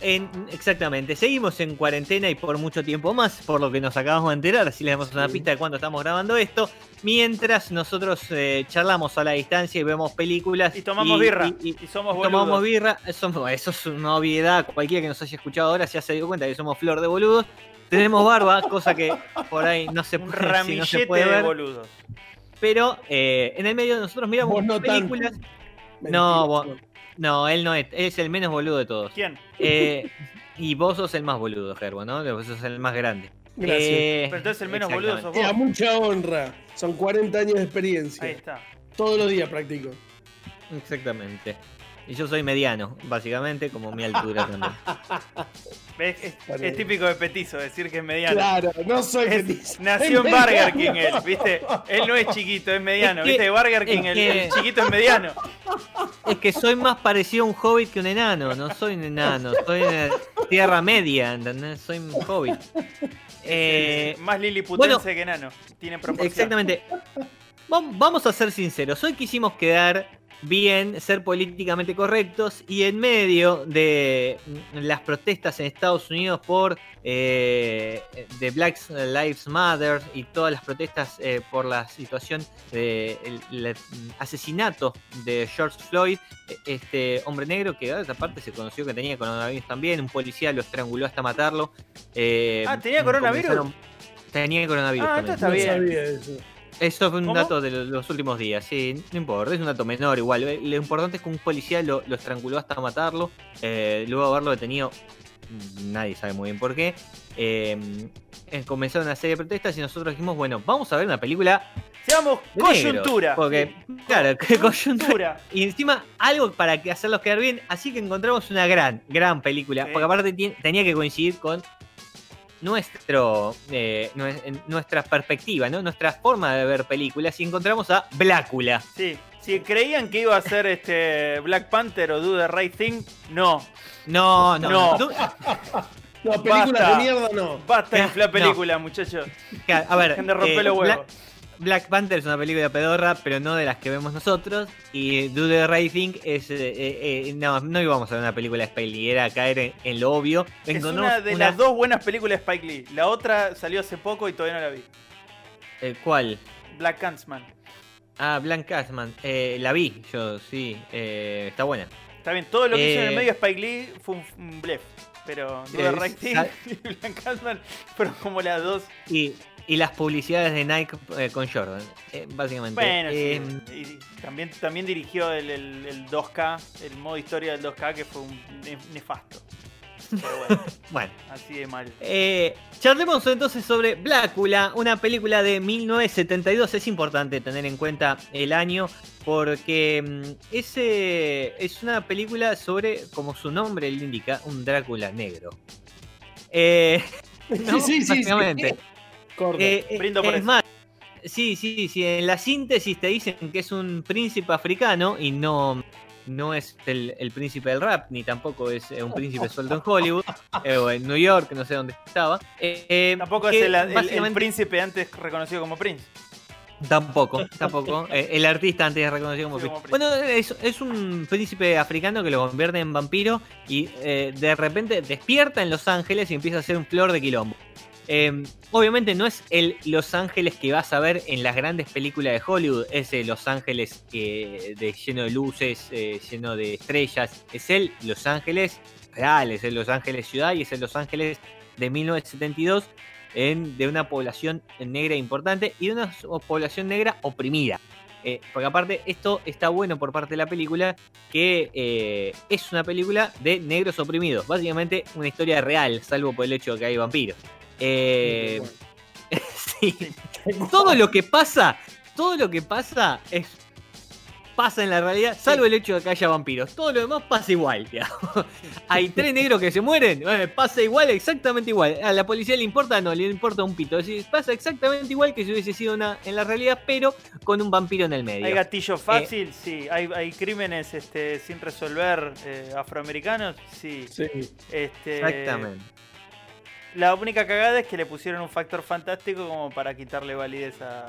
En... Exactamente, seguimos en cuarentena y por mucho tiempo más, por lo que nos acabamos de enterar, así les damos una pista de cuándo estamos grabando esto, mientras nosotros eh, charlamos a la distancia y vemos películas. Y tomamos birra. y- Y, somos y boludos. tomamos birra, eso, eso es una obviedad, cualquiera que nos haya escuchado ahora ya se dio cuenta que somos flor de boludos. Tenemos barba, cosa que por ahí no se Un puede, si no ramillete se puede de boludos. pero eh, en el medio nosotros miramos no películas. No, vos- No, él no es, él es el menos boludo de todos. ¿Quién? Eh, y vos sos el más boludo, Gerbo, ¿no? Vos sos el más grande. Gracias. Eh, Pero entonces el menos boludo sos. Eh, vos. mucha honra. Son 40 años de experiencia. Ahí está. Todos los días practico. Exactamente. Y yo soy mediano, básicamente, como mi altura también. ¿Ves? Es, típico de petizo decir que es mediano. Claro, no soy Es- feliz. nació en Burger. King él, ¿viste? Él no es chiquito, es mediano. Es que- ¿Viste? Burger King, el, que- el chiquito es mediano. Es que soy más parecido a un hobbit que un enano. No soy un enano, soy de tierra media, ¿entendés? Soy un hobbit. Eh, Más liliputense bueno, que enano. Tiene proporción. Exactamente. Vam- Vamos a ser sinceros. Hoy quisimos quedar bien, ser políticamente correctos y en medio de las protestas en Estados Unidos por eh, de Black Lives Matter y todas las protestas eh, por la situación del asesinato de George Floyd, eh, este hombre negro que ah, aparte se conoció que tenía coronavirus también, un policía lo estranguló hasta matarlo. eh, Ah, ¿tenía coronavirus? Tenía coronavirus Ah, también. Está No bien. sabía eso. Eso fue un ¿Cómo? dato de lo- los últimos días, sí, no importa, es un dato menor igual. Eh, Lo importante es que un policía lo, lo estranguló hasta matarlo, eh, luego de haberlo detenido, mm, nadie sabe muy bien por qué. eh, eh, comenzaron una serie de protestas y nosotros dijimos, bueno, vamos a ver una película Seamos coyuntura. Porque, claro, coyuntura. Y encima algo para hacerlos quedar bien, así que encontramos una gran, gran película. Sí. Porque aparte tenía que coincidir con nuestro eh, nuestra perspectiva, ¿no? Nuestra forma de ver películas. Y encontramos a Blácula. Sí. Si creían que iba a ser este Black Panther o Do the Right Thing, no. No, no, No. no. No, películas Basta. de mierda no. Basta de No. inflar película, muchachos. Claro, A ver, Dejen de romper eh, los huevos. Black Panther es una película pedorra, pero no de las que vemos nosotros. Y Do the Right Thing es. eh, eh, eh, no, no íbamos a ver una película de Spike Lee, era caer en, en lo obvio. Es una de una- las dos buenas películas de Spike Lee. La otra salió hace poco y todavía no la vi. eh, ¿Cuál? Black Huntsman. Ah, Blank Cashman. Eh, la vi, yo sí. eh, está buena. Está bien, todo lo que hizo en el medio Spike Lee fue un, un blef. Pero Thing sa- y Black fueron como las dos. Y, y las publicidades de Nike eh, con Jordan. eh, básicamente. Bueno, Eh, sí. Y también, también dirigió el, el- el 2K, el modo historia del 2K, que fue un ne- nefasto. Pero bueno, Bueno. así de mal. Eh, charlemos entonces sobre Blácula, una película de 1972. Es importante tener en cuenta el año porque mm, ese es una película sobre, como su nombre le indica, un Drácula negro. Eh, ¿no? Sí, sí, sí. Básicamente. Corta. Eh, eh, Brindo por es eso. más, sí, sí, sí. En la síntesis te dicen que es un príncipe africano y no, no es el, el príncipe del rap, ni tampoco es eh, un príncipe suelto en Hollywood eh, o en New York, no sé dónde estaba. Eh, Tampoco es el, el- el príncipe antes reconocido como Prince. Tampoco, tampoco. El artista antes es reconocido como como príncipe. Bueno, es, es un príncipe africano que lo convierte en vampiro y eh, de repente despierta en Los Ángeles y empieza a ser un flor de quilombo. Eh, obviamente no es el Los Ángeles que vas a ver en las grandes películas de Hollywood, ese Los Ángeles eh, de, lleno de luces, eh, lleno de estrellas. Es el Los Ángeles real, es el Los Ángeles ciudad y es el Los Ángeles de 1972 en, de una población negra importante y de una población negra oprimida. Eh, porque aparte, esto está bueno por parte de la película, que es una película de negros oprimidos. Básicamente una historia real, salvo por el hecho de que hay vampiros. Eh, sí. Todo lo que pasa, todo lo que pasa es pasa en la realidad, salvo el hecho de que haya vampiros. Todo lo demás pasa igual, digamos. Hay tres negros que se mueren, eh, pasa igual, exactamente igual. A la policía le importa, no, le importa un pito. Es decir, pasa exactamente igual que si hubiese sido una en la realidad, pero con un vampiro en el medio. Hay gatillo fácil, sí. Hay, hay crímenes este, sin resolver eh, afroamericanos, sí. Sí. Este, Exactamente. La única cagada es que le pusieron un factor fantástico como para quitarle validez a.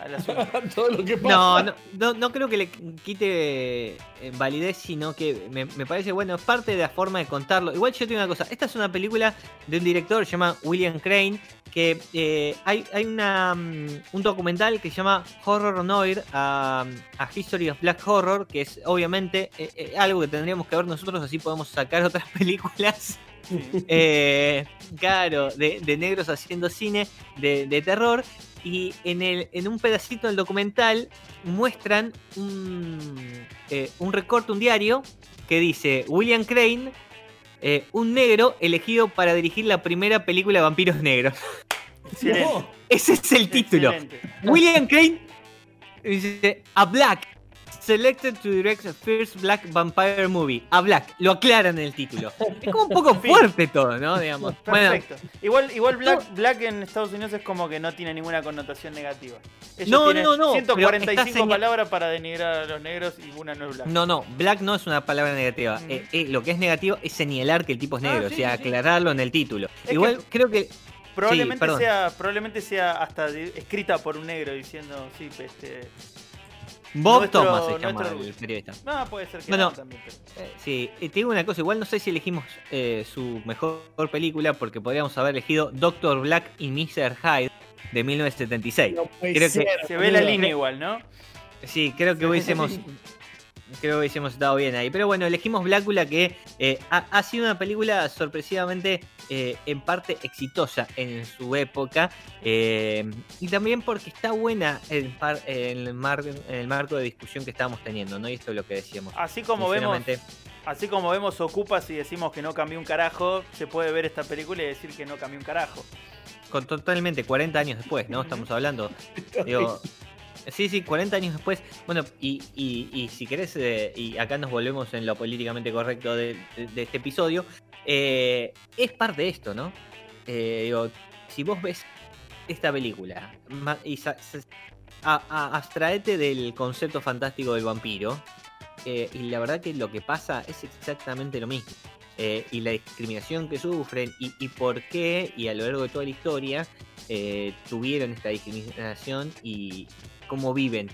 Todo lo que pasa. No, no, no, no creo que le quite eh, validez, sino que me, me parece, bueno, es parte de la forma de contarlo. Igual yo tengo una cosa, esta es una película de un director, se llama William Crane, que eh, hay, hay una, mm, un documental que se llama Horror Noir, a, a History of Black Horror, que es obviamente eh, eh, algo que tendríamos que ver nosotros, así podemos sacar otras películas. Eh, claro, de, de negros haciendo cine de, de terror. Y en, el, en un pedacito del documental muestran un, eh, un recorte, un diario, que dice William Crane, eh, un negro elegido para dirigir la primera película de vampiros negros. Excelente. Ese es el título. Excelente. William Crane dice a Black. Selected to direct the first Black Vampire Movie. A Black. Lo aclaran en el título. Es como un poco fuerte todo, ¿no? Digamos. Bueno, Perfecto. igual igual Black, Black en Estados Unidos es como que no tiene ninguna connotación negativa. Ellos No, no, no, pero 145 está señal- palabras para denigrar a los negros y una no es Black. No, no, black no es una palabra negativa. Mm. Eh, eh, lo que es negativo es señalar que el tipo es Ah, negro, sí, o sea, sí, sí. aclararlo en el título. Es Igual que- creo que. Probablemente perdón. sea probablemente sea hasta escrita por un negro diciendo, sí, este... Bob Nuestro- Thomas se llama nuestro- el periodista. No, puede ser que No, también. pero- Eh, sí, eh, te digo una cosa, igual no sé si elegimos eh, su mejor película porque podríamos haber elegido Doctor Black y Mr. Hyde de 1976. No puede Creo que Se ve la línea igual, ¿no? Sí, creo que hubiésemos. Creo que hubiésemos estado bien ahí. Pero bueno, elegimos Blácula, que eh, ha, ha sido una película sorpresivamente eh, en parte exitosa en su época. eh, y también porque está buena en, par- en el mar- en el marco de discusión que estábamos teniendo, ¿no? Y esto es lo que decíamos. Así como vemos, así como vemos Ocupas y decimos que no cambió un carajo, se puede ver esta película y decir que no cambió un carajo. con totalmente 40 años después, ¿no? Estamos hablando. Digo, sí, sí, 40 años después. Bueno, y, y- y si querés, eh, y acá nos volvemos en lo políticamente correcto de, este episodio, eh, es parte de esto, ¿no? Eh, si vos ves esta película y sa- abstraete del concepto fantástico del vampiro, eh, y la verdad que lo que pasa es exactamente lo mismo. Y la discriminación que sufren y, y por qué, y a lo largo de toda la historia, eh, tuvieron esta discriminación y cómo viven.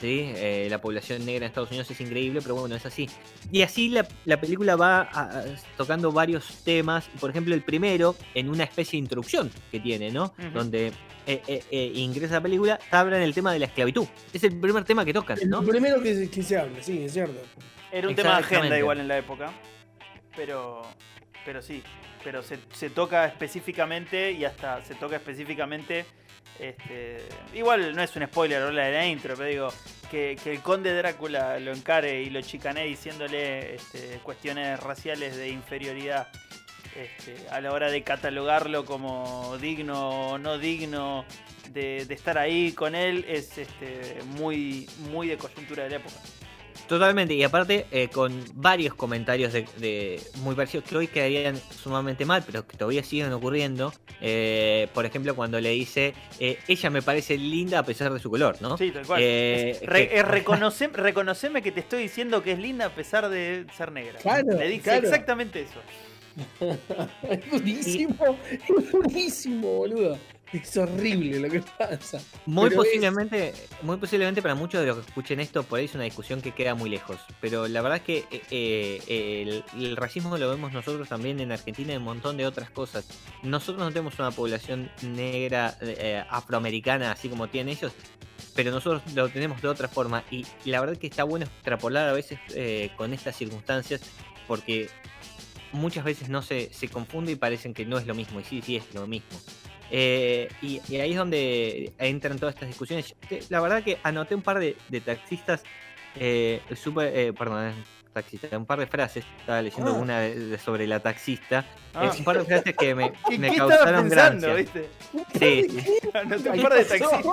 ¿sí? Eh, la población negra en Estados Unidos es increíble, pero bueno, es así. Y así la, la película va a- a- tocando varios temas. Por ejemplo, el primero, en una especie de introducción que tiene, ¿no? Ujú. Donde eh, eh, eh, ingresa la película, hablan el tema de la esclavitud. Es el primer tema que tocan, ¿no? Lo primero que, se- que se habla, sí, es cierto. Era un tema de agenda igual en la época. Pero. Pero sí. Pero se, se toca específicamente y hasta se toca específicamente. Este, igual no es un spoiler hablar de la intro, pero digo que, el conde Drácula lo encare y lo chicanee diciéndole este, cuestiones raciales de inferioridad este, a la hora de catalogarlo como digno o no digno de, de estar ahí con él es este, muy, muy de coyuntura de la época. Totalmente, y aparte eh, con varios comentarios de, de muy parecidos que hoy quedarían sumamente mal, pero que todavía siguen ocurriendo. Eh, por ejemplo, cuando le dice, eh, ella me parece linda a pesar de su color, ¿no? Sí, tal cual. Eh, Es- re- que- reconoce- reconoceme que te estoy diciendo que es linda a pesar de ser negra. Claro, Le dice claro. exactamente eso. Es durísimo, es durísimo, boludo. Es horrible lo que pasa. Muy Pero es- posiblemente, muy posiblemente para muchos de los que escuchen esto, por ahí es una discusión que queda muy lejos. Pero la verdad es que eh, eh, el, el racismo lo vemos nosotros también en Argentina y un montón de otras cosas. Nosotros no tenemos una población negra eh, afroamericana así como tienen ellos, pero nosotros lo tenemos de otra forma. Y, la verdad que está bueno extrapolar a veces con estas circunstancias porque muchas veces no se, se confunde y parecen que no es lo mismo. Y sí, sí es lo mismo. Eh, y, y ahí es donde entran todas estas discusiones. La verdad que anoté un par de, de taxistas, eh, súper, eh, perdón, eh, taxista, un par de frases. Estaba leyendo Ah. una de- de- sobre la taxista. Ah. Eh, un par de frases que me, ¿Qué, me qué estaba causaron pensando, gracia. viste? Sí. Anoté un par de taxistas.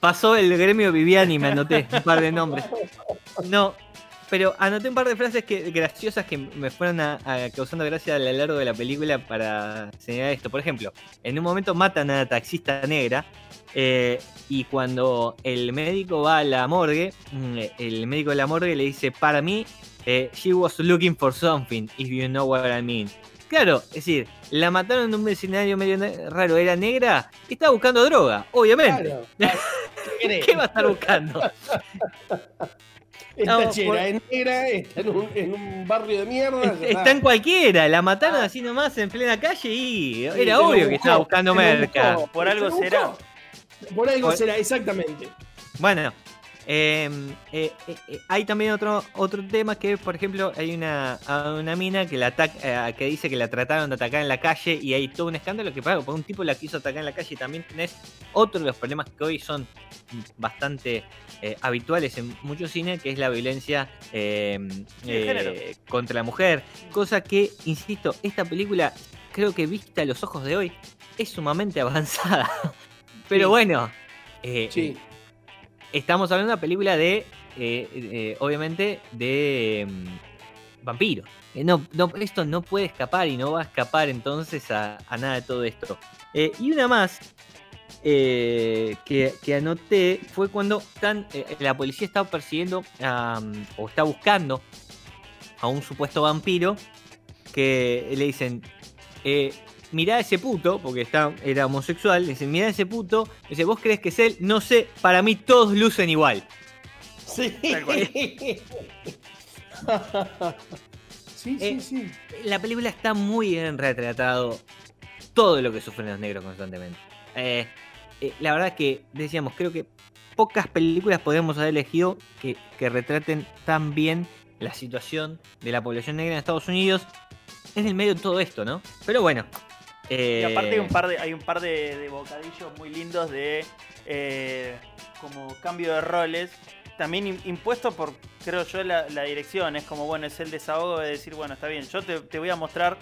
Pasó el gremio Viviani y me anoté un par de nombres. No, pero anoté un par de frases que, graciosas que me fueron a- a causando gracia a lo largo de la película para señalar esto. Por ejemplo, en un momento matan a la taxista negra eh, y cuando el médico va a la morgue, mm, el médico de la morgue le dice, para mí, eh, she was looking for something, if you know what I mean. Claro, es decir, la mataron en un escenario medio raro, era negra, y estaba buscando droga, obviamente. ¿Qué va a estar buscando? Esta No, chera por- es negra, está en un, en un barrio de mierda. está. Está en cualquiera, la mataron así nomás en plena calle y Sí, era obvio que estaba buscando merca. buscó, Por algo será. Por algo Por- será, exactamente. Bueno, eh, eh, eh, eh, hay también otro otro tema que, por ejemplo, hay una, una mina que la ataca, que dice que la trataron de atacar en la calle y hay todo un escándalo que para, porque un tipo la quiso atacar en la calle y también tenés otro de los problemas que hoy son bastante habituales en muchos cines, que es la violencia eh, contra la mujer. Cosa que, insisto, esta película, creo que vista a los ojos de hoy, es sumamente avanzada. Pero Sí. bueno, Sí. Estamos hablando de una película de, eh, eh, obviamente, de mm, vampiro. Eh, no, esto no puede escapar y no va a escapar entonces a, nada de todo esto. Y una más eh, que, anoté fue cuando están, la policía está persiguiendo mm, o está buscando a un supuesto vampiro que le dicen, mirá a ese puto, porque está, era homosexual, le dicen, mirá a ese puto, dice, ¿vos crees que es él? No sé, para mí todos lucen igual. Sí. Cual. sí, Eh, sí, sí. La película está muy bien retratado todo lo que sufren los negros constantemente. Eh, eh, la verdad que, decíamos, creo que pocas películas podemos haber elegido que, que retraten tan bien la situación de la población negra en Estados Unidos en el medio de todo esto, ¿no? Pero bueno. Y eh, aparte hay un par de, hay un par de, de bocadillos muy lindos de eh, como cambio de roles. También im- impuesto por, creo yo, la, la dirección. Es como, bueno, es el desahogo de decir, bueno, está bien, yo te, te voy a mostrar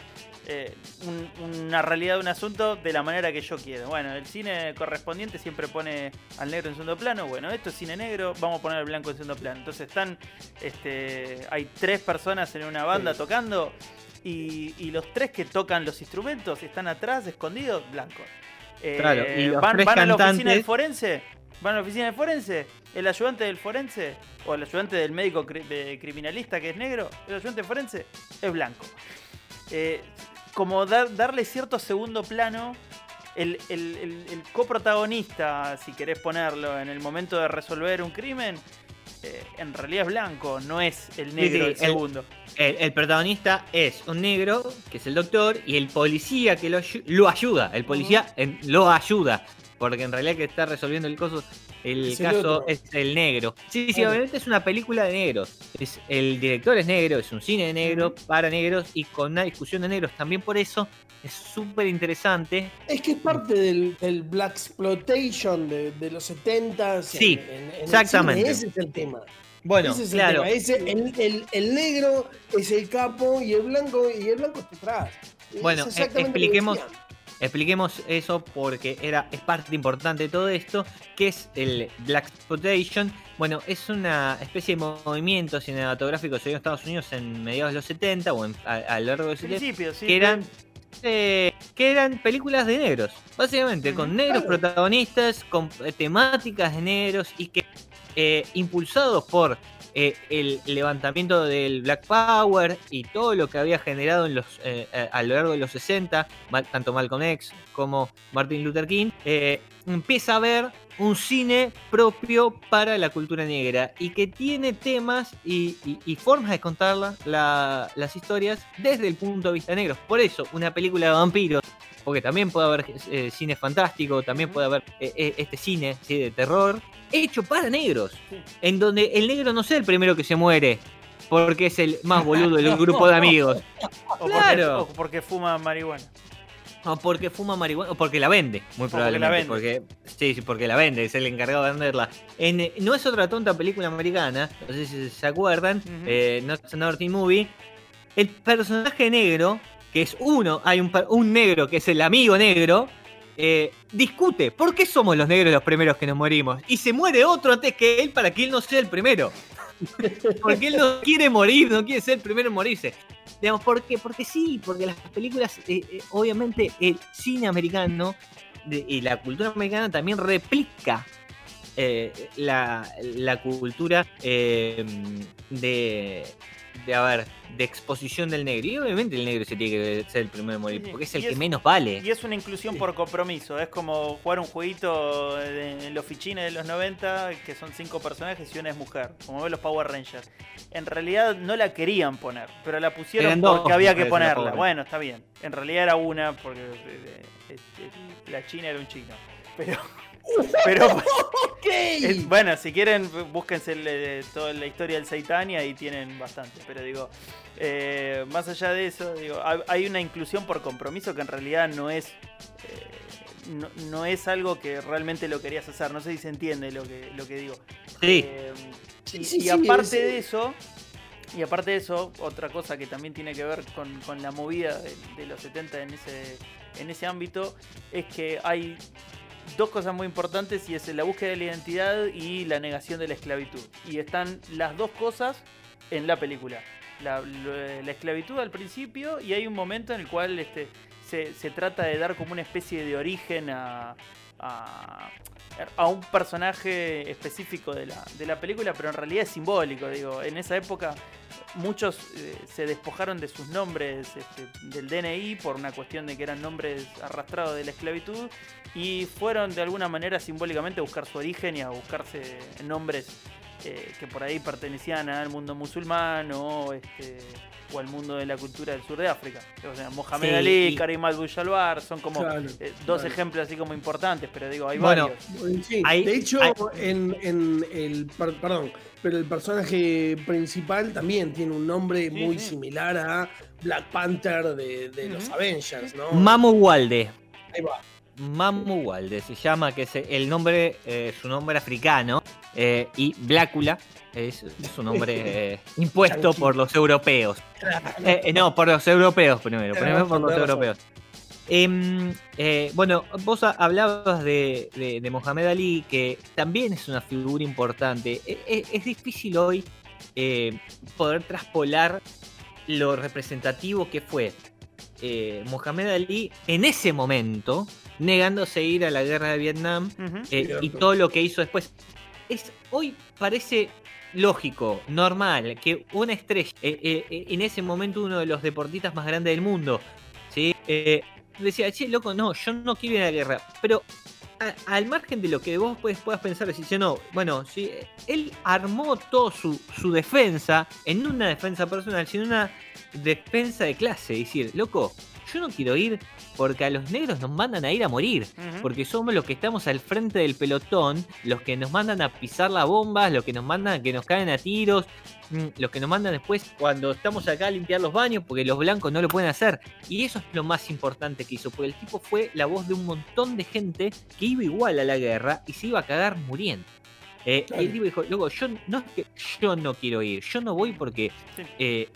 eh, un- una realidad de un asunto de la manera que yo quiero. Bueno, el cine correspondiente siempre pone al negro en segundo plano. Bueno, esto es cine negro, vamos a poner al blanco en segundo plano. Entonces están, este, hay tres personas en una banda Sí. tocando y, y los tres que tocan los instrumentos están atrás, escondidos, blancos. Eh, Claro, y los van, tres van a la oficina del forense, van a la oficina del forense, el ayudante del forense, o el ayudante del médico cri- de criminalista que es negro, el ayudante del forense es blanco. Eh, como dar- darle cierto segundo plano, el, el- el- el coprotagonista, si querés ponerlo, en el momento de resolver un crimen, eh, en realidad es blanco, no es el negro sí, el- segundo. El, el protagonista es un negro, que es el doctor, y el policía que lo, lo ayuda. El policía en- lo ayuda. Porque en realidad que está resolviendo el caso, el Es caso es el negro. Sí, sí, obviamente es una película de negros. Es, el director es negro, es un cine de negro, para negros y con una discusión de negros. También por eso es súper interesante. Es que es parte del, del Black Exploitation de, de los 70 Sí, exactamente. ese es el tema. Bueno, ese es claro. el. Ese- el, el- el negro es el capo y el blanco y el blanco está atrás. Bueno, que expliquemos-. Expliquemos eso porque era, es parte importante de todo esto, que es el Black Exploitation. Bueno, es una especie de movimiento cinematográfico que se dio en Estados Unidos en mediados de los 70 o en- a, a lo largo de los 70, Principio, sí. que eran, eh, que eran películas de negros, básicamente, con negros claro. protagonistas, con eh, temáticas de negros y que eh, impulsados por eh, el levantamiento del Black Power y todo lo que había generado eh, eh, a lo largo de los 60, ma- tanto Malcolm X como Martin Luther King, empieza a ver un cine propio para la cultura negra y que tiene temas y, formas de contar la- la- las historias desde el punto de vista negro. Por eso, una película de vampiros, porque también puede haber eh, cine fantástico, también puede haber eh, eh, este cine ¿sí? de terror, hecho para negros, Sí. en donde el negro no sea el primero que se muere, porque es el más boludo del grupo de amigos. O porque- Claro. o porque fuma marihuana. O porque fuma marihuana, o porque la vende, muy porque la probablemente. Porque vende. sí, sí, porque la vende, es el encargado de venderla. En, eh, no es otra tonta película americana, no sé si se acuerdan, Ujú. eh, Not Another Teen Movie. El personaje negro, que es uno, hay un, negro que es el amigo negro, eh, discute por qué somos los negros los primeros que nos morimos. Y se muere otro antes que él para que él no sea el primero. Porque él no quiere morir, no quiere ser el primero en morirse. Digamos, ¿por qué? Porque sí, porque las películas, eh, eh, obviamente, el cine americano de- y la cultura americana también replica la, la cultura de, de, a ver, de exposición del negro. Y obviamente el negro se tiene que ser el primero en morir, porque es y el que es- menos vale. Y es una inclusión por compromiso. Es como jugar un jueguito de- en los fichines de los 90, que son cinco personajes y una es mujer. Como ven los Power Rangers. En realidad no la querían poner, pero la pusieron Eran dos porque había que ponerla. Bueno, está bien. En realidad era una, porque eh, eh, eh, la china era un chino. Pero. Pero Ok. es- bueno, si quieren, búsquense el, eh, toda la historia del Seitan y ahí tienen bastante. Pero digo, eh, más allá de eso, digo, hay- hay una inclusión por compromiso que en realidad no es. eh, no, no es algo que realmente lo querías hacer. No sé si se entiende lo que, lo que digo. Sí, Eh, Sí, y, sí, y sí, aparte de eso, y aparte de eso, otra cosa que también tiene que ver con, con la movida de, de los 70 en ese, en ese ámbito, es que hay dos cosas muy importantes y es la búsqueda de la identidad y la negación de la esclavitud. Y están las dos cosas en la película. La, esclavitud al principio y hay un momento en el cual este, se, se trata de dar como una especie de origen a, a, un personaje específico de la, de la película, pero en realidad es simbólico. Digo, en esa época muchos eh, se despojaron de sus nombres este, del DNI por una cuestión de que eran nombres arrastrados de la esclavitud y fueron de alguna manera simbólicamente a buscar su origen y a buscarse nombres eh, que por ahí pertenecían al mundo musulmán o, este, o al mundo de la cultura del sur de África. O sea, Mohamed Sí, Ali, y- Karim Abdul-Jabbar son como Claro, eh, dos claro. ejemplos así como importantes, pero digo, hay Bueno, varios. Sí, Hay- de hecho, hay- en, en el. per- Perdón, pero el personaje principal también tiene un nombre Sí, muy sí. similar a Black Panther de, de los. Avengers, ¿no? Mamu Walde. Ahí va. Mamu Walde se llama, que es el nombre, eh, su nombre africano, eh, y Blácula es, un nombre eh, impuesto por los europeos. Eh, eh, no, por los europeos primero, primero por los europeos. Em, eh, bueno, vos ha- hablabas de, de- de Mohamed Ali, que también es una figura importante. E- e- es difícil hoy eh, poder traspolar lo representativo que fue eh, Mohamed Ali en ese momento, negándose a ir a la guerra de Vietnam eh, y todo lo que hizo después. Es, hoy parece lógico, normal, que una estrella, eh, eh, en ese momento uno de los deportistas más grandes del mundo, ¿sí? Eh, decía, che, loco, no, yo no quiero ir a la guerra. Pero a- al margen de lo que vos puedes, puedas pensar, decir, "Che, no, bueno, sí, él armó toda su, su defensa, en una defensa personal, sino una defensa de clase. Decir, loco, yo no quiero ir porque a los negros nos mandan a ir a morir. Porque somos los que estamos al frente del pelotón, los que nos mandan a pisar las bombas, los que nos mandan a que nos caen a tiros, mm, los que nos mandan después cuando estamos acá a limpiar los baños, porque los blancos no lo pueden hacer. Y eso es lo más importante que hizo, porque el tipo fue la voz de un montón de gente que iba igual a la guerra y se iba a cagar muriendo. Eh, Claro. Y el tipo dijo, luego, yo no es que yo no quiero ir, yo no voy porque Sí. eh,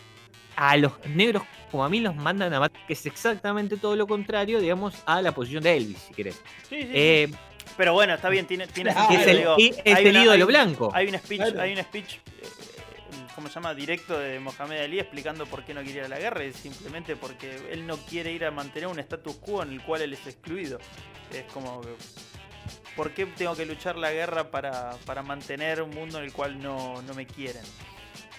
a los negros como a mí los mandan a matar, que es exactamente todo lo contrario, digamos, a la posición de Elvis, si querés. Sí, sí, sí. Eh, Pero bueno, está bien, tiene, tiene sentido, es el, digo, y- es hay el una- ídolo hay- blanco. Hay un speech, Claro. hay un speech, eh, ¿cómo se llama? Directo de Mohamed Ali explicando por qué no quiere ir a la guerra. Es simplemente porque él no quiere ir a mantener un status quo en el cual él es excluido. Es como, ¿por qué tengo que luchar la guerra para, para mantener un mundo en el cual no, no me quieren?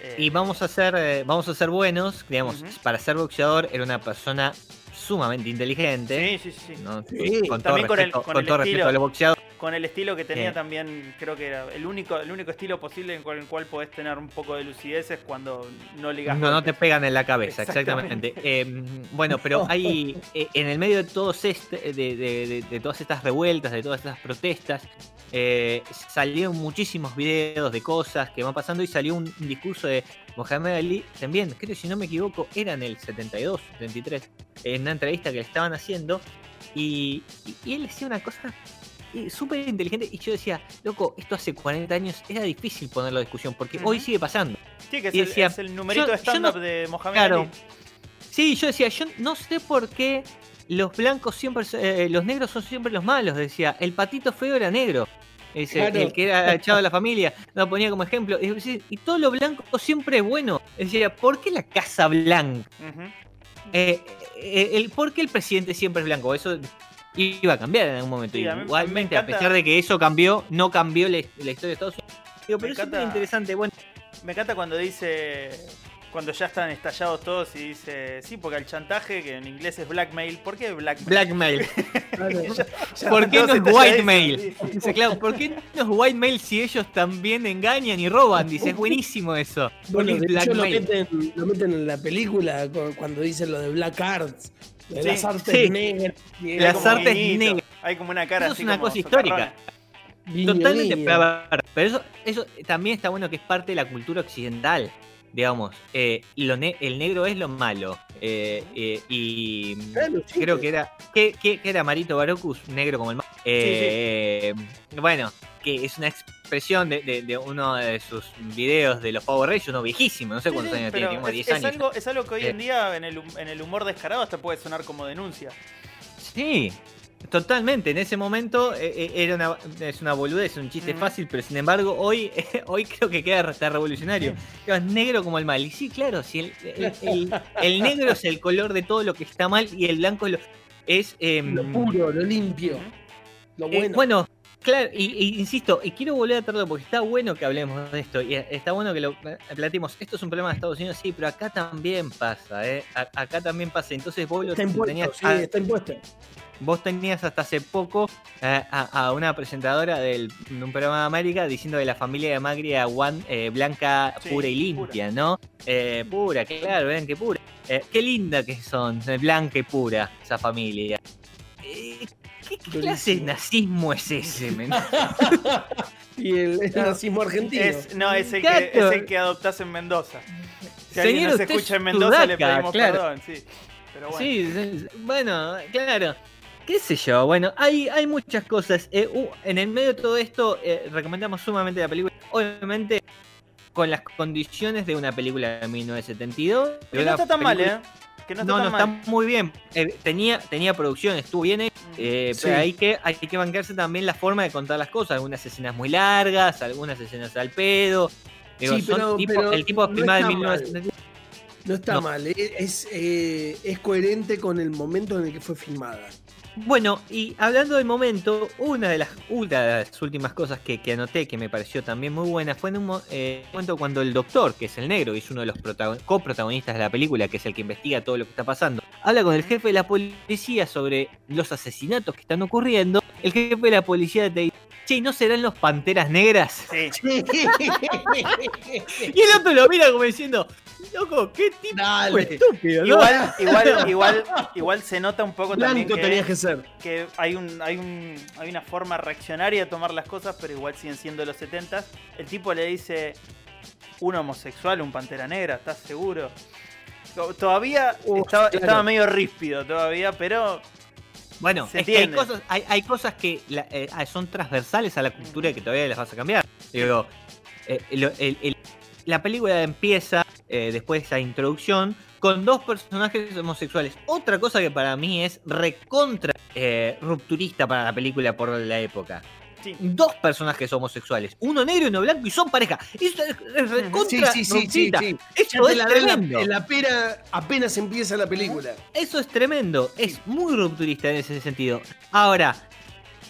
Eh, Y vamos a ser, eh, vamos a ser buenos, digamos, para ser boxeador era una persona sumamente inteligente. Sí, sí, sí. ¿no? Sí. Con todo el- respeto, con con el todo respeto estilo. a los boxeadores. Con el estilo que tenía también, creo que era el único, el único estilo posible con el cual podés tener un poco de lucidez es cuando no ligas. No, no te pegan en la cabeza, Exactamente. exactamente. Eh, bueno, pero hay eh, en el medio de todos este, de, de- de- de todas estas revueltas, de todas estas protestas, eh, salieron muchísimos videos de cosas que van pasando y salió un, discurso de Mohamed Ali, también, creo que si no me equivoco, era en el 72, 73, en una entrevista que le estaban haciendo, y, y- y él decía una cosa súper inteligente, y yo decía, loco, esto hace 40 años era difícil ponerlo a discusión, porque hoy sigue pasando. Sí, que es, y el, decía, es el numerito yo- de no- stand-up de Mohamed Claro. Ali. Sí, yo decía, yo no sé por qué los blancos siempre, eh, los negros son siempre los malos, decía, el patito feo era negro. Claro. el que era echado de la familia, lo ponía como ejemplo. Y, y todo lo blanco siempre es bueno. Decía, ¿por qué la Casa Blanca? Eh, eh, el, ¿Por qué el presidente siempre es blanco? Eso iba a cambiar en algún momento. Sí, a mí- Igualmente, a, encanta- pesar de que eso cambió, no cambió la, la historia de Estados Unidos. Digo, Me pero es encanta- súper interesante. Bueno, Me encanta cuando dice. Cuando ya están estallados todos y dice. Sí, porque el chantaje, que en inglés es blackmail. ¿Por qué blackmail? blackmail. Ya ¿Por qué no es? Sí, sí. Dice, claro, ¿por qué no es whitemail si ellos también engañan y roban? Dice, es buenísimo eso. Bueno, de es hecho lo meten, lo meten en la película cu- cuando dicen lo de Black Arts, de Sí, las artes sí. negras. Las artes negras. Hay como una cara Eso es una como cosa histórica. Totalmente, pero, eso, eso también está bueno que es parte de la cultura occidental. Digamos, eh, lo ne- el negro es lo malo. eh, eh, y Claro, sí, creo que era. ¿Qué, qué- qué era Marito Barocus? Negro como el mal. Eh, Bueno, que es una expresión de, de- de uno de sus videos de los Power Rangers, uno viejísimo, no sé cuántos sí, años tiene, tiene como es, 10 es años. algo, es algo que hoy Eh. en día en el, en el humor descarado hasta puede sonar como denuncia. Sí, totalmente. En ese momento eh, eh, era una, es una boludez, un chiste Mm. fácil, pero sin embargo hoy, hoy creo que queda hasta revolucionario. Es negro como el mal. Y sí, claro, si el, el- el- el negro es el color de todo lo que está mal y el blanco lo- es... em, Lo puro, lo limpio, lo eh, bueno. bueno, claro, y, y insisto, y quiero volver a traerlo porque está bueno que hablemos de esto, y eh, está bueno que lo eh, planteemos. Esto es un problema de Estados Unidos, sí, pero acá también pasa, ¿eh? A- acá también pasa. Entonces vos lo está impuesto, tenías sí, a- está impuesto. Vos tenías hasta hace poco eh, a, a una presentadora del, de un programa de América diciendo que la familia de Macri era guan- eh, blanca, Sí, pura y limpia, ¿no? Eh, pura, claro, ven que pura. Eh, qué linda que son, blanca y pura, esa familia. Eh, ¿Qué, clase de nazismo es ese, men? Y el, el nazismo argentino. Es, no, es el, que, es el que adoptás en Mendoza. Si alguien Señor, nos usted escucha es en Mendoza, le pedimos claro. perdón, sí. Pero bueno. Sí, bueno, claro. ¿Qué sé yo? Bueno, hay, hay muchas cosas. Eh, uh, en el medio de todo esto, eh, recomendamos sumamente la película. Obviamente, con las condiciones de una película de 1972. Que no está tan mal, película- ¿eh? Que no está No, no, mal. está muy bien. Eh, tenía, tenía producción, estuvo bien eh, Sí. pero hay que, hay que bancarse también la forma de contar las cosas. Algunas escenas muy largas, algunas escenas al pedo. Digo, Sí, son pero- tipo- pero el tipo no filmado en está mal. 1972. No está No. mal, es, eh, es coherente con el momento en el que fue filmada. Bueno, y hablando del momento, una de las, últimas cosas que, que anoté que me pareció también muy buena fue en un eh, momento cuando el doctor, que es el negro, y es uno de los protagon- coprotagonistas de la película, que es el que investiga todo lo que está pasando, habla con el jefe de la policía sobre los asesinatos que están ocurriendo. El jefe de la policía te dice, che, ¿no serán los panteras negras? Sí. Y el otro lo mira como diciendo, loco, qué tipo Dale. estúpido, ¿no? Igual, igual, igual, igual se nota un poco también Blanco que, tenías que ser. que hay un, hay un, hay una forma reaccionaria de tomar las cosas, pero igual siguen siendo los 70 El tipo le dice un homosexual, un pantera negra, ¿estás seguro? To- Todavía Uf, estaba, claro. estaba medio ríspido todavía, pero Bueno, es que hay cosas, hay, hay cosas que la- eh, ah, son transversales a la cultura que todavía las vas a cambiar. Digo, eh, el- la película empieza, eh, después de esa introducción, con dos personajes homosexuales. Otra cosa que para mí es recontra eh, rupturista para la película por la época. Sí. Dos personajes homosexuales, uno negro y uno blanco, y son pareja. Eso es, recontra Sí, sí, sí, sí, te es la tremendo. en la pera apenas empieza la película. Eso es tremendo, es muy rupturista en ese sentido. Ahora,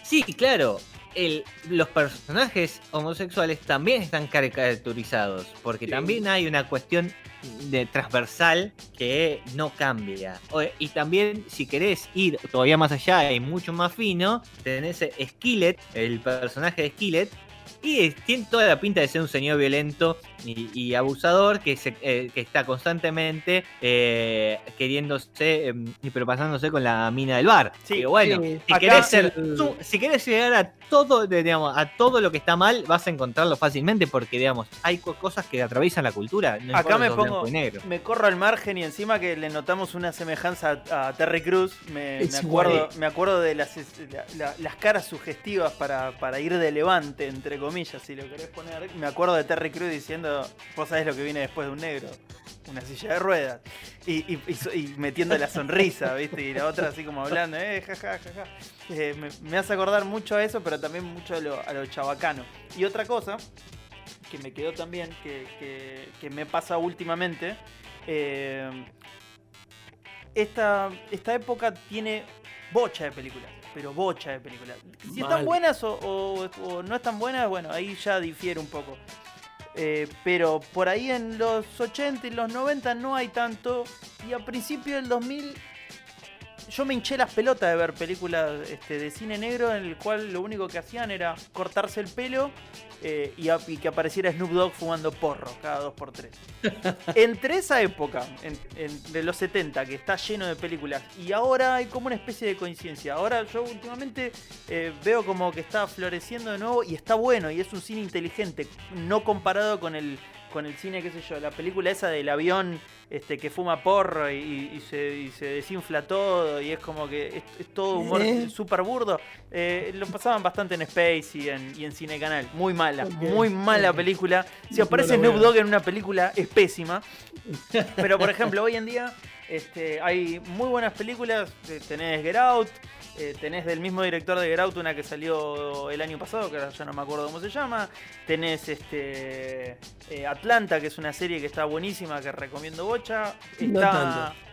sí, claro, el, los personajes homosexuales también están caricaturizados, porque Sí. también hay una cuestión de transversal que no cambia. Y también, si querés ir todavía más allá y mucho más fino, tenés Skillet, el personaje de Skillet, y tiene toda la pinta de ser un señor violento y, y abusador que, se, eh, que está constantemente eh, queriéndose eh, y propasándose con la mina del bar. Sí, bueno, sí. si Acá querés ser el- tú- si querés llegar a todo, digamos, a todo lo que está mal, vas a encontrarlo fácilmente porque, digamos, hay co- cosas que atraviesan la cultura. no Acá me pongo, me corro al margen y encima que le notamos una semejanza a, a Terry Cruz, me, acuerdo, me acuerdo de las, la- la- las caras sugestivas para, para ir de levante, entre comillas, si lo querés poner. Me acuerdo de Terry Cruz diciendo, vos sabés lo que viene después de un negro, una silla de ruedas. Y, y- y so- y metiendo la sonrisa, ¿viste? Y la otra así como hablando, eh, ja, ja, ja, ja. Eh, me, me hace acordar mucho a eso, pero también mucho a lo, a lo chabacano. Y otra cosa que me quedó también, que, que- que me pasa últimamente, eh, esta, esta época tiene bocha de películas, pero bocha de películas. Si están buenas o, o- o no están buenas, bueno, ahí ya difiere un poco. Eh, pero por ahí en los 80 y los 90 no hay tanto. Y a principio del 2000 yo me hinché las pelotas de ver películas este, de cine negro en el cual lo único que hacían era cortarse el pelo eh, y, que apareciera Snoop Dogg fumando porro cada 2x3. Entre esa época, en- en- de los 70, que está lleno de películas, y ahora hay como una especie de coincidencia. Ahora yo últimamente eh, veo como que está floreciendo de nuevo y está bueno, y es un cine inteligente, no comparado con el, con el cine, qué sé yo, la película esa del avión este, que fuma porro y, y se, y se desinfla todo, y es como que es, es todo humor Eh. súper burdo. Eh, lo pasaban bastante en Space y en, y en Cine Canal. Muy mala, muy mala película. Si aparece Snoop. Dogg en una película, es pésima. Pero por ejemplo, hoy en día este, hay muy buenas películas. Eh, Tenés Get Out, eh, tenés del mismo director de Get Out una que salió el año pasado, que ahora ya no me acuerdo cómo se llama. Tenés este eh, Atlanta, que es una serie que está buenísima, que recomiendo bocha. No Está, tanto.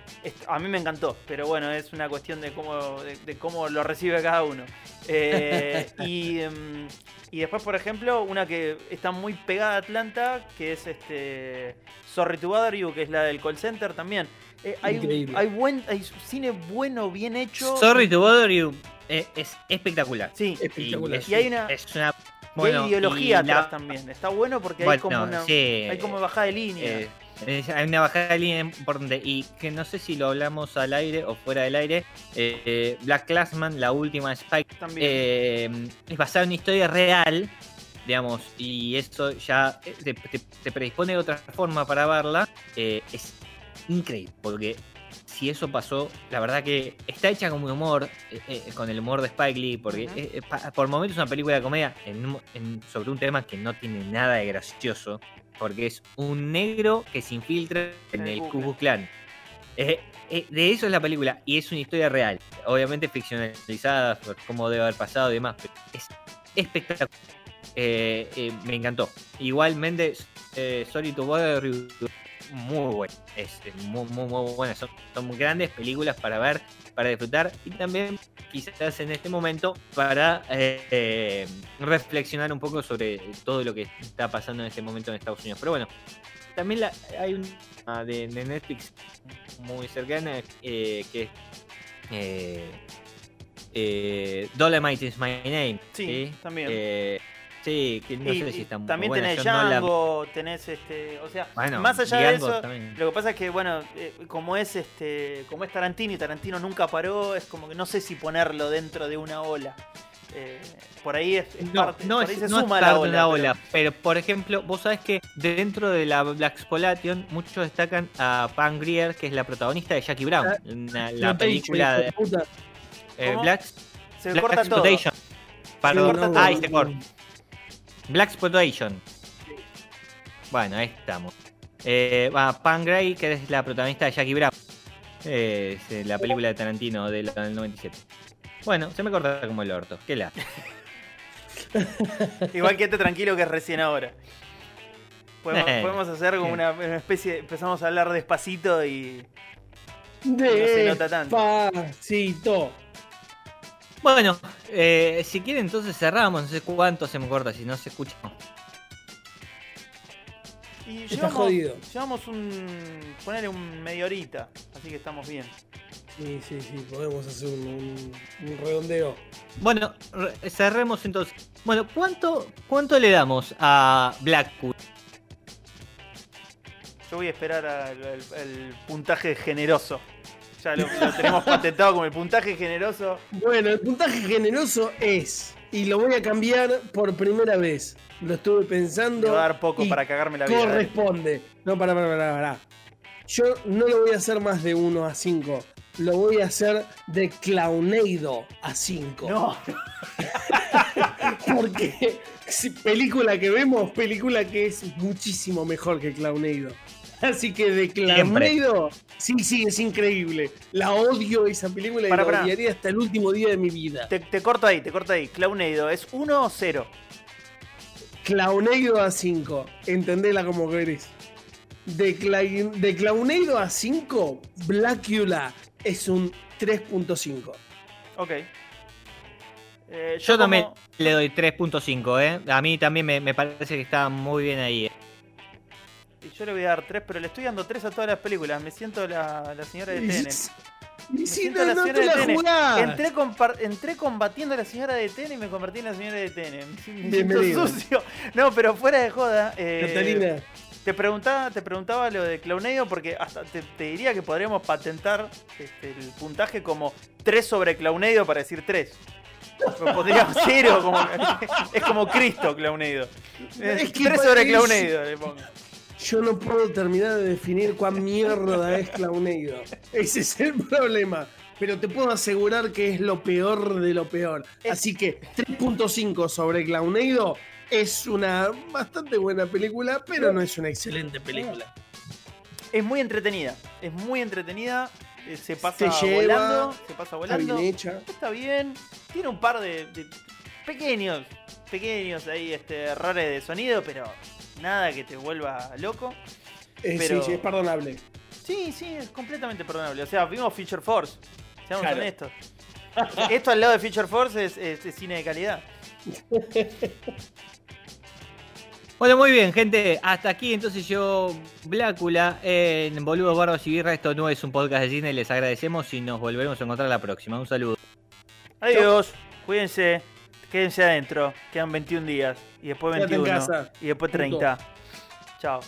A mí me encantó, pero bueno, es una cuestión de cómo, de, de cómo lo recibe cada uno. Eh, y, em, y después, por ejemplo, una que está muy pegada a Atlanta, que es este Sorry to Bother You, que es la del call center también. Eh, hay, hay buen hay cine bueno, bien hecho. Sorry to bother you eh, es espectacular. Sí, Espectacular. Y hay una- Es una y hay ideología y la- atrás también. Está bueno porque hay como una sí, hay como bajada de línea. eh, hay una bajada de línea importante y que no sé si lo hablamos al aire o fuera del aire. eh, eh, Black Classman, la última de Spike, eh, es basada en una historia real, digamos, y eso ya eh, te, te- te predispone de otra forma para verla. eh, es increíble, porque si eso pasó, la verdad que está hecha con humor, eh, eh, con el humor de Spike Lee, porque eh, eh, pa- por momentos es una película de comedia en un- en- sobre un tema que no tiene nada de gracioso, porque es un negro que se infiltra en El Ku Klux Klan. Eh, eh, de eso es la película y es una historia real, obviamente ficcionalizada por cómo debe haber pasado y demás, pero es espectacular. Eh, eh, me encantó. Igualmente, eh, Sorry to Bother muy buena. Es, es muy, muy, muy buena. Son, grandes películas para ver, para disfrutar y también quizás en este momento para eh, eh, reflexionar un poco sobre todo lo que está pasando en este momento en Estados Unidos. Pero bueno, también la- hay una de, de Netflix muy cercana eh, que es eh, eh, Dolomite is My Name. Sí, también. Sí, que no Y- sé si y está muy también buena. tenés yo no la- Django, tenés este, o sea, Bueno, más allá de eso, también. lo que pasa es que bueno, eh, como es este, como es Tarantino y Tarantino nunca paró, es como que no sé si ponerlo dentro de una ola. Eh, por ahí es, es No, parte, no, por es, ahí se no es suma parte la de ola. la pero- ola, pero por ejemplo, vos sabés que dentro de la Black Exploitation muchos destacan a Pam Grier, que es la protagonista de Jackie Brown, Ah, la película de eh. Black, se Black corta todo. Todo. ay, se corta. Black Exploitation. Bueno, ahí estamos. Eh, va, Pam Gray, que es la protagonista de Jackie Brown. Eh, es eh, la película de Tarantino del, del 97. Bueno, se me corta como el orto. Qué la. Igual quédate tranquilo que es recién ahora. Podemos, Eh, podemos hacer como una, una especie, de- empezamos a hablar despacito y no se nota tanto. Bueno, eh, si quieren entonces cerramos, no sé cuánto se me corta, si no se escucha. Y Está llevamos, jodido. llevamos un. ponerle un media horita, así que estamos bien. Sí, sí, sí, podemos hacer un, un- un redondeo. Bueno, re- cerremos entonces. Bueno, ¿cuánto, ¿cuánto le damos a Blackpool? Yo voy a esperar al, al- al puntaje generoso. Ya lo, lo tenemos patentado como el puntaje generoso. Bueno, el puntaje generoso es, y lo voy a cambiar por primera vez. Lo estuve pensando. Me va a dar poco y para cagarme la vida. dale. Corresponde. No, para, para, para, para. Yo no lo voy a hacer más de 1 a 5. Lo voy a hacer de Clowneido a 5. No, Porque película que vemos, película que es muchísimo mejor que Clowneido. Así que de Clowneido, sí, sí, es increíble. La odio esa película y la odiaría hasta el último día de mi vida. te, te corto ahí, te corto ahí. Clowneido, ¿es 1 o 0? Clowneido a 5. Entendela como querés. De, Cla- de a 5, Blackula es un 3.5. Ok. Eh, Yo también como- le doy 3.5, ¿eh? A mí también me, me parece que está muy bien ahí. Eh. y Yo le voy a dar 3, pero le estoy dando 3 a todas las películas. Me siento la, la señora de TN. Si siento no, la no señora te la de TN. Entré, combatiendo a la señora de TN y me convertí en la señora de TN. Me siento- Me Bienvenido. sucio. No, pero fuera de joda. eh, Catalina, Te preguntaba, te preguntaba lo de Clowneido porque hasta te, te diría que podríamos patentar este, el puntaje como 3 sobre Clowneido para decir 3. Podríamos cero, como, es como Cristo Clowneido. Es que 3 sobre parece- Clowneido le pongo. Yo no puedo terminar de definir cuán mierda es Clowneido. Ese es el problema. Pero te puedo asegurar que es lo peor de lo peor. Así que 3.5 sobre Clowneido es una bastante buena película, pero no es una excelente película. Es muy entretenida. Es muy entretenida. eh, Se pasa lleva, volando. Se pasa Está volando. bien hecha. Está bien. Tiene un par de, de pequeños, pequeños ahí este, errores de sonido, pero nada que te vuelva loco. Eh, Pero- Sí, sí, es perdonable. Sí, sí, es completamente perdonable. O sea, vimos Feature Force. Seamos Claro. honestos. Esto al lado de Feature Force es, es- es cine de calidad. Bueno, muy bien, gente. Hasta aquí entonces yo, Blácula, en Boludos, Barbas y Birra. Esto no es un podcast de cine. Les agradecemos y nos volveremos a encontrar la próxima. Un saludo. Adiós. Cuídense. Quédense adentro. Quedan 21 días. Y después Quédate en 21. casa. Y después Punto. 30. Chao.